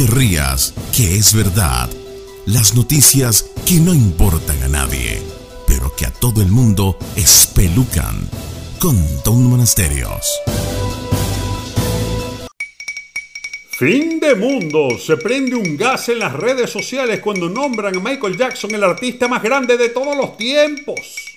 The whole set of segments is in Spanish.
te rías, que es verdad. Las noticias que no importan a nadie, pero que a todo el mundo espelucan. Con Don Monasterios. Fin de mundo. Se prende un gas en las redes sociales cuando nombran a Michael Jackson el artista más grande de todos los tiempos.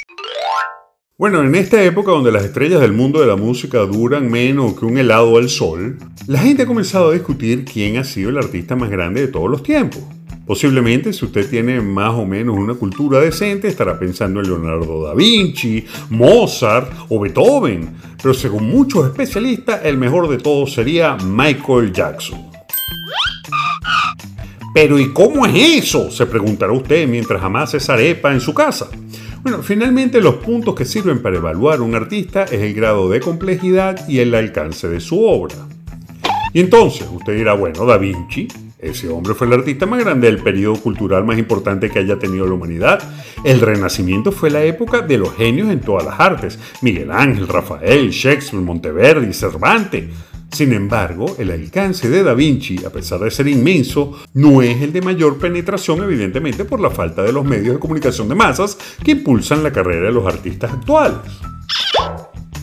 Bueno, en esta época donde las estrellas del mundo de la música duran menos que un helado al sol, la gente ha comenzado a discutir quién ha sido el artista más grande de todos los tiempos. Posiblemente si usted tiene más o menos una cultura decente estará pensando en Leonardo da Vinci, Mozart o Beethoven, pero según muchos especialistas el mejor de todos sería Michael Jackson. Pero ¿y cómo es eso? Se preguntará usted mientras amase esa arepa en su casa. Bueno, finalmente los puntos que sirven para evaluar un artista es el grado de complejidad y el alcance de su obra. Y entonces usted dirá, bueno, Da Vinci, ese hombre fue el artista más grande del periodo cultural más importante que haya tenido la humanidad. El Renacimiento fue la época de los genios en todas las artes. Miguel Ángel, Rafael, Shakespeare, Monteverdi, Cervantes. Sin embargo, el alcance de Da Vinci, a pesar de ser inmenso, no es el de mayor penetración, evidentemente por la falta de los medios de comunicación de masas que impulsan la carrera de los artistas actuales.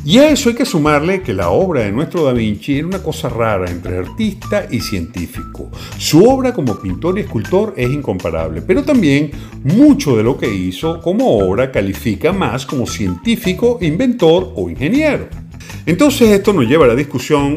Y a eso hay que sumarle que la obra de nuestro Da Vinci era una cosa rara entre artista y científico. Su obra como pintor y escultor es incomparable, pero también mucho de lo que hizo como obra califica más como científico, inventor o ingeniero. Entonces esto nos lleva a la discusión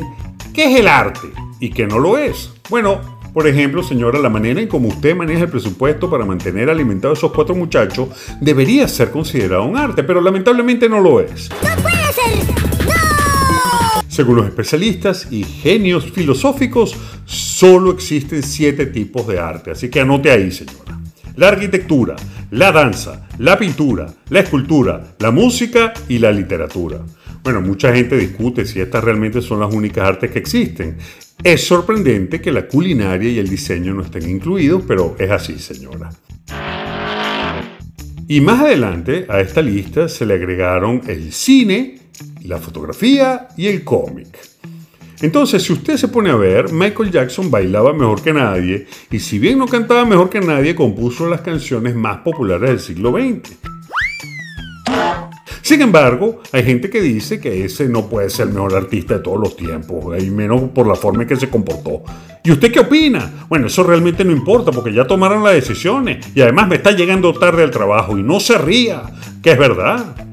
¿Qué es el arte y qué no lo es? Bueno, por ejemplo, señora, la manera en cómo usted maneja el presupuesto para mantener alimentados a esos cuatro muchachos debería ser considerado un arte, pero lamentablemente no lo es. ¡No puede ser! ¡No! Según los especialistas y genios filosóficos, solo existen siete tipos de arte, así que anote ahí, señora. La arquitectura, la danza, la pintura, la escultura, la música y la literatura. Bueno, mucha gente discute si estas realmente son las únicas artes que existen. Es sorprendente que la culinaria y el diseño no estén incluidos, pero es así, señora. Y más adelante a esta lista se le agregaron el cine, la fotografía y el cómic. Entonces, si usted se pone a ver, Michael Jackson bailaba mejor que nadie y si bien no cantaba mejor que nadie, compuso las canciones más populares del siglo XX. Sin embargo, hay gente que dice que ese no puede ser el mejor artista de todos los tiempos, y menos por la forma en que se comportó. ¿Y usted qué opina? Bueno, eso realmente no importa porque ya tomaron las decisiones y además me está llegando tarde al trabajo y no se ría, que es verdad.